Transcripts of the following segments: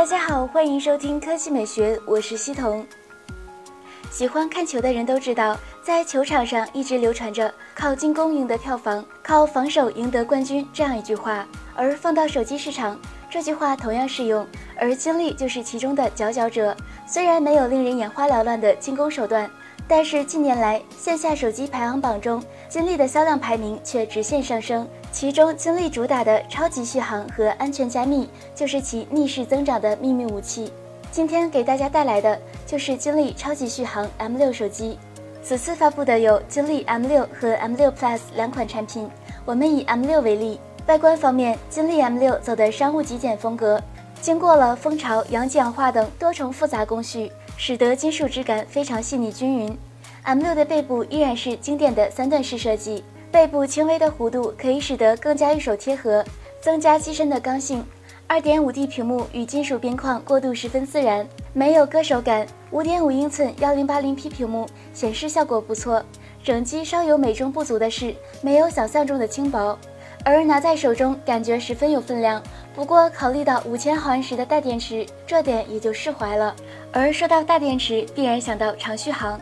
大家好，欢迎收听科技美学，我是西彤。喜欢看球的人都知道，在球场上一直流传着“靠进攻赢得票房，靠防守赢得冠军”这样一句话，而放到手机市场，这句话同样适用。而金立就是其中的佼佼者，虽然没有令人眼花缭乱的进攻手段。但是近年来，线下手机排行榜中，金立的销量排名却直线上升。其中，金立主打的超级续航和安全加密，就是其逆势增长的秘密武器。今天给大家带来的就是金立超级续航 M6 手机。此次发布的有金立 M6 和 M6 Plus 两款产品。我们以 M6 为例，外观方面，金立 M6 走的商务极简风格，经过了蜂巢、阳极氧化等多重复杂工序。使得金属质感非常细腻均匀。M6 的背部依然是经典的三段式设计，背部轻微的弧度可以使得更加与手贴合，增加机身的刚性。2.5D 屏幕与金属边框过渡十分自然，没有割手感。5.5英寸 1080P 屏幕显示效果不错。整机稍有美中不足的是，没有想象中的轻薄，而拿在手中感觉十分有分量。不过考虑到五千毫安时的大电池，这点也就释怀了。而说到大电池，必然想到长续航，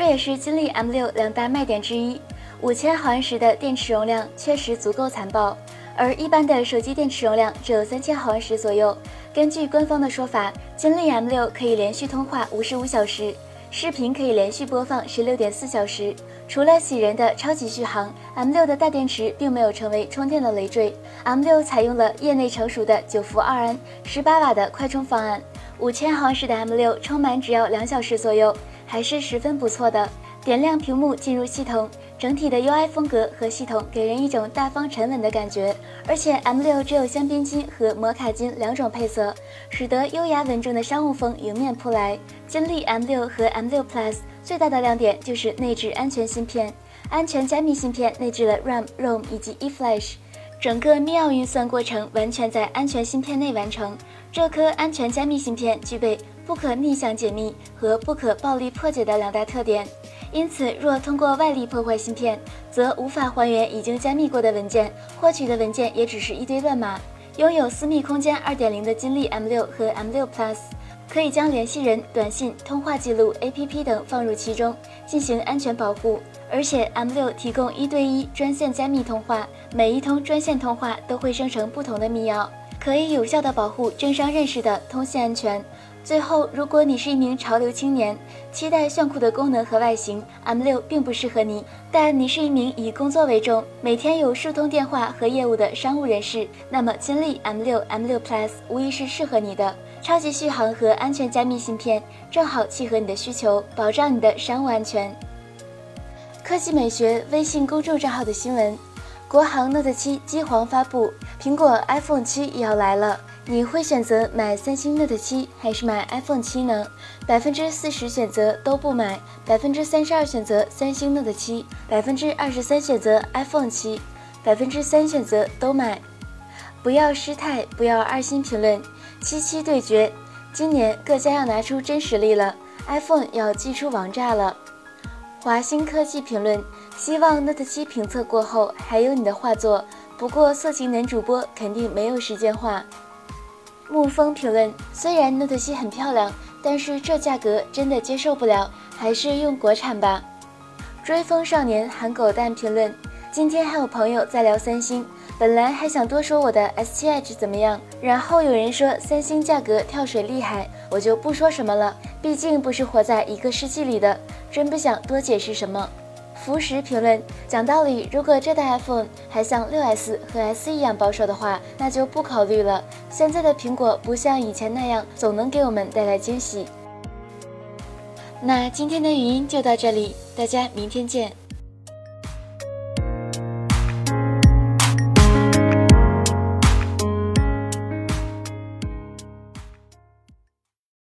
这也是金立 M6 两大卖点之一。五千毫安时的电池容量确实足够残暴，而一般的手机电池容量只有三千毫安时左右。根据官方的说法，金立 M6 可以连续通话五十五小时。视频可以连续播放十六点四小时。除了喜人的超级续航，M6 的大电池并没有成为充电的累赘。M6 采用了业内成熟的九伏二安、十八瓦的快充方案，五千毫安时的 M6 充满只要两小时左右，还是十分不错的。点亮屏幕进入系统，整体的 UI 风格和系统给人一种大方沉稳的感觉。而且 M6 只有香槟金和摩卡金两种配色，使得优雅稳重的商务风迎面扑来。金立 M6 和 M6 Plus 最大的亮点就是内置安全芯片，安全加密芯片内置了 RAM、ROM 以及 eFlash，整个密钥运算过程完全在安全芯片内完成。这颗安全加密芯片具备不可逆向解密和不可暴力破解的两大特点。因此，若通过外力破坏芯片，则无法还原已经加密过的文件，获取的文件也只是一堆乱码。拥有私密空间2.0的金立 M6 和 M6 Plus，可以将联系人、短信、通话记录、APP 等放入其中，进行安全保护。而且 M6 提供一对一专线加密通话，每一通专线通话都会生成不同的密钥，可以有效的保护政商认识的通信安全。最后，如果你是一名潮流青年，期待炫酷的功能和外形，M6 并不适合你；但你是一名以工作为重、每天有数通电话和业务的商务人士，那么金立 M6、M6 Plus 无疑是适合你的。超级续航和安全加密芯片正好契合你的需求，保障你的商务安全。科技美学微信公众账号的新闻：国行 Note 7机皇发布，苹果 iPhone 7也要来了。你会选择买三星 Note 7还是买 iPhone 7呢？百分之四十选择都不买，百分之三十二选择三星 Note 7，百分之二十三选择 iPhone 7，百分之三选择都买。不要失态，不要二星评论。七七对决，今年各家要拿出真实力了，iPhone 要祭出王炸了。华星科技评论，希望 Note 7评测过后还有你的画作，不过色情男主播肯定没有时间画。沐风评论：虽然 Note 7很漂亮，但是这价格真的接受不了，还是用国产吧。追风少年喊狗蛋评论：今天还有朋友在聊三星，本来还想多说我的 S7 Edge 怎么样，然后有人说三星价格跳水厉害，我就不说什么了，毕竟不是活在一个世纪里的，真不想多解释什么。福石评论讲道理，如果这代 iPhone 还像 6S 和 S 一样保守的话，那就不考虑了。现在的苹果不像以前那样总能给我们带来惊喜。那今天的语音就到这里，大家明天见。